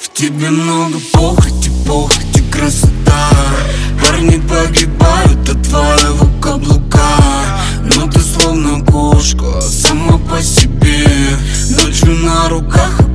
В тебе много похоти, похоти, красота. Парни погибают а от твоего каблука Но ну, ты словно кошка, сама по себе. Ночью на руках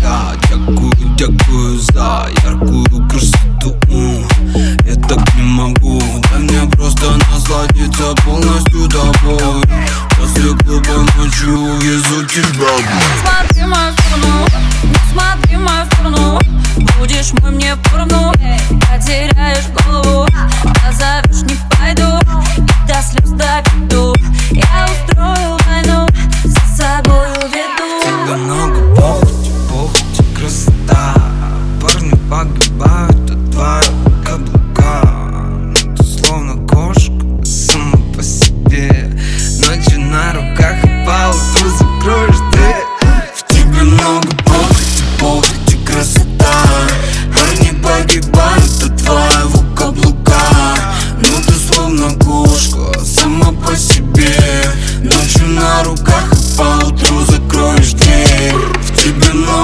я Дякую, дякую за яркую красоту. Я так не могу, да мне просто насладиться полностью тобой. После клуба ночью везу тебя руках Поутру закроешь дверь В тебе новый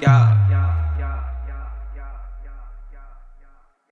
God.